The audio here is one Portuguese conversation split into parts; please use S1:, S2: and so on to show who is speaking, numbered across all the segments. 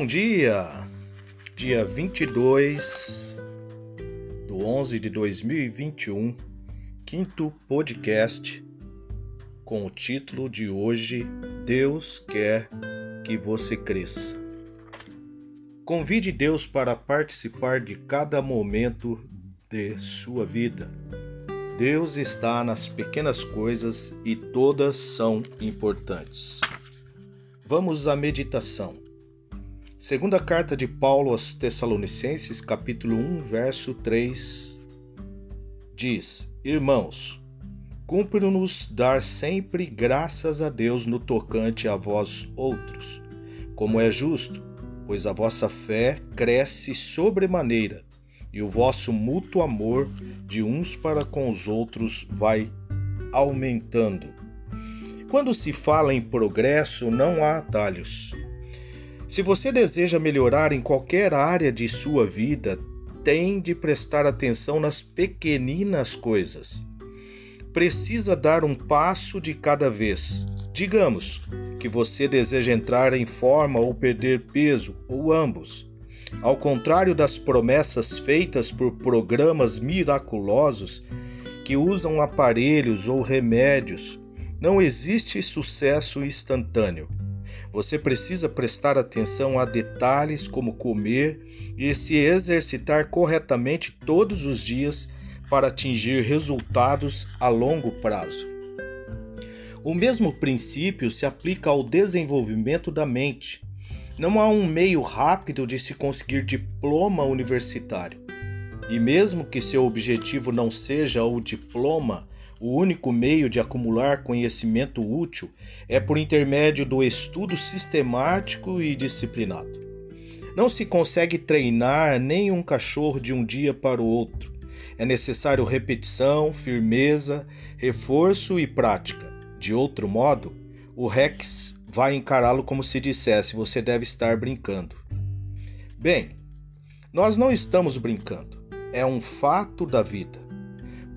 S1: Bom dia! Dia 22 do 11 de 2021, quinto podcast com o título de hoje Deus quer que você cresça. Convide Deus para participar de cada momento de sua vida. Deus está nas pequenas coisas e todas são importantes. Vamos à meditação. Segunda carta de Paulo aos Tessalonicenses, capítulo 1, verso 3, diz: Irmãos, cumpre-nos dar sempre graças a Deus no tocante a vós outros, como é justo, pois a vossa fé cresce sobremaneira, e o vosso mútuo amor de uns para com os outros vai aumentando quando se fala em progresso, não há atalhos. Se você deseja melhorar em qualquer área de sua vida, tem de prestar atenção nas pequeninas coisas. Precisa dar um passo de cada vez. Digamos que você deseja entrar em forma ou perder peso, ou ambos. Ao contrário das promessas feitas por programas miraculosos que usam aparelhos ou remédios não existe sucesso instantâneo. Você precisa prestar atenção a detalhes como comer e se exercitar corretamente todos os dias para atingir resultados a longo prazo. O mesmo princípio se aplica ao desenvolvimento da mente. Não há um meio rápido de se conseguir diploma universitário. E mesmo que seu objetivo não seja o diploma, o único meio de acumular conhecimento útil é por intermédio do estudo sistemático e disciplinado. Não se consegue treinar nem um cachorro de um dia para o outro. É necessário repetição, firmeza, reforço e prática. De outro modo, o Rex vai encará-lo como se dissesse: você deve estar brincando. Bem, nós não estamos brincando. É um fato da vida.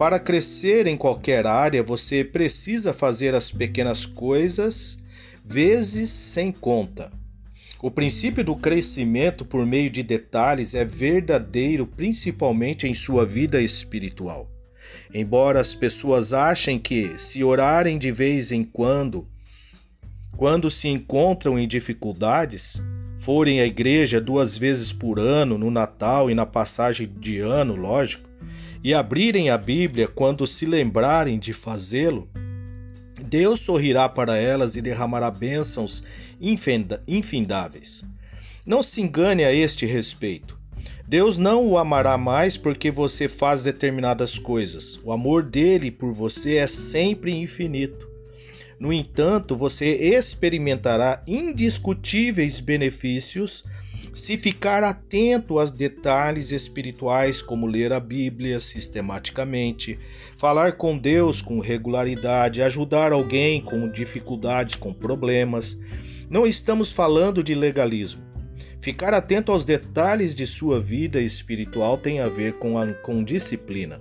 S1: Para crescer em qualquer área, você precisa fazer as pequenas coisas vezes sem conta. O princípio do crescimento por meio de detalhes é verdadeiro principalmente em sua vida espiritual. Embora as pessoas achem que, se orarem de vez em quando, quando se encontram em dificuldades, forem à igreja duas vezes por ano, no Natal e na passagem de ano, lógico, e abrirem a Bíblia quando se lembrarem de fazê-lo, Deus sorrirá para elas e derramará bênçãos infindáveis. Não se engane a este respeito. Deus não o amará mais porque você faz determinadas coisas. O amor dele por você é sempre infinito. No entanto, você experimentará indiscutíveis benefícios se ficar atento aos detalhes espirituais, como ler a Bíblia sistematicamente, falar com Deus com regularidade, ajudar alguém com dificuldades, com problemas, não estamos falando de legalismo. Ficar atento aos detalhes de sua vida espiritual tem a ver com, a, com disciplina.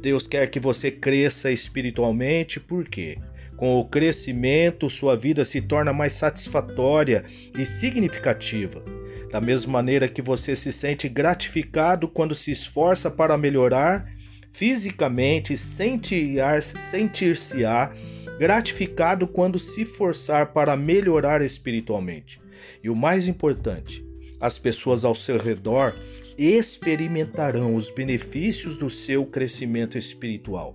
S1: Deus quer que você cresça espiritualmente, por quê? Com o crescimento, sua vida se torna mais satisfatória e significativa. Da mesma maneira que você se sente gratificado quando se esforça para melhorar fisicamente, sentir-se-á gratificado quando se forçar para melhorar espiritualmente. E o mais importante, as pessoas ao seu redor experimentarão os benefícios do seu crescimento espiritual.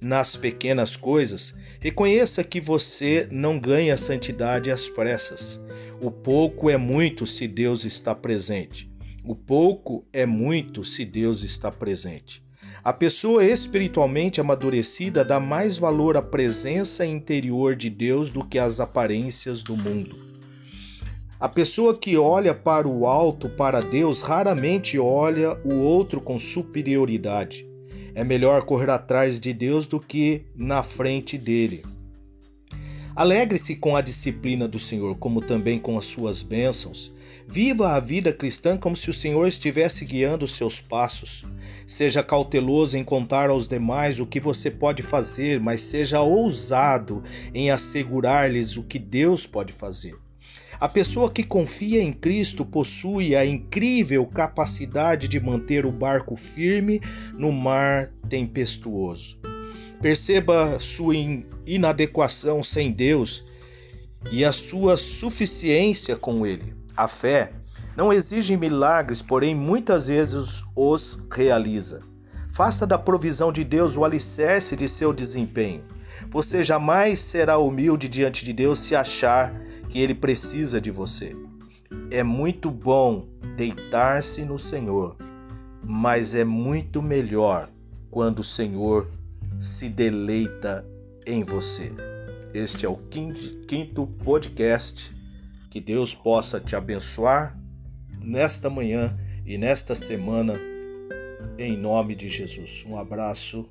S1: Nas pequenas coisas, reconheça que você não ganha santidade às pressas. O pouco é muito se Deus está presente. O pouco é muito se Deus está presente. A pessoa espiritualmente amadurecida dá mais valor à presença interior de Deus do que às aparências do mundo. A pessoa que olha para o alto, para Deus, raramente olha o outro com superioridade. É melhor correr atrás de Deus do que na frente dele. Alegre-se com a disciplina do Senhor, como também com as suas bênçãos. Viva a vida cristã como se o Senhor estivesse guiando os seus passos. Seja cauteloso em contar aos demais o que você pode fazer, mas seja ousado em assegurar-lhes o que Deus pode fazer. A pessoa que confia em Cristo possui a incrível capacidade de manter o barco firme no mar tempestuoso. Perceba sua inadequação sem Deus e a sua suficiência com Ele. A fé não exige milagres, porém muitas vezes os realiza. Faça da provisão de Deus o alicerce de seu desempenho. Você jamais será humilde diante de Deus se achar que ele precisa de você. É muito bom deitar-se no Senhor, mas é muito melhor quando o Senhor se deleita em você. Este é o quinto podcast. Que Deus possa te abençoar nesta manhã e nesta semana, em nome de Jesus. Um abraço